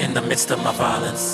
in the midst of my violence.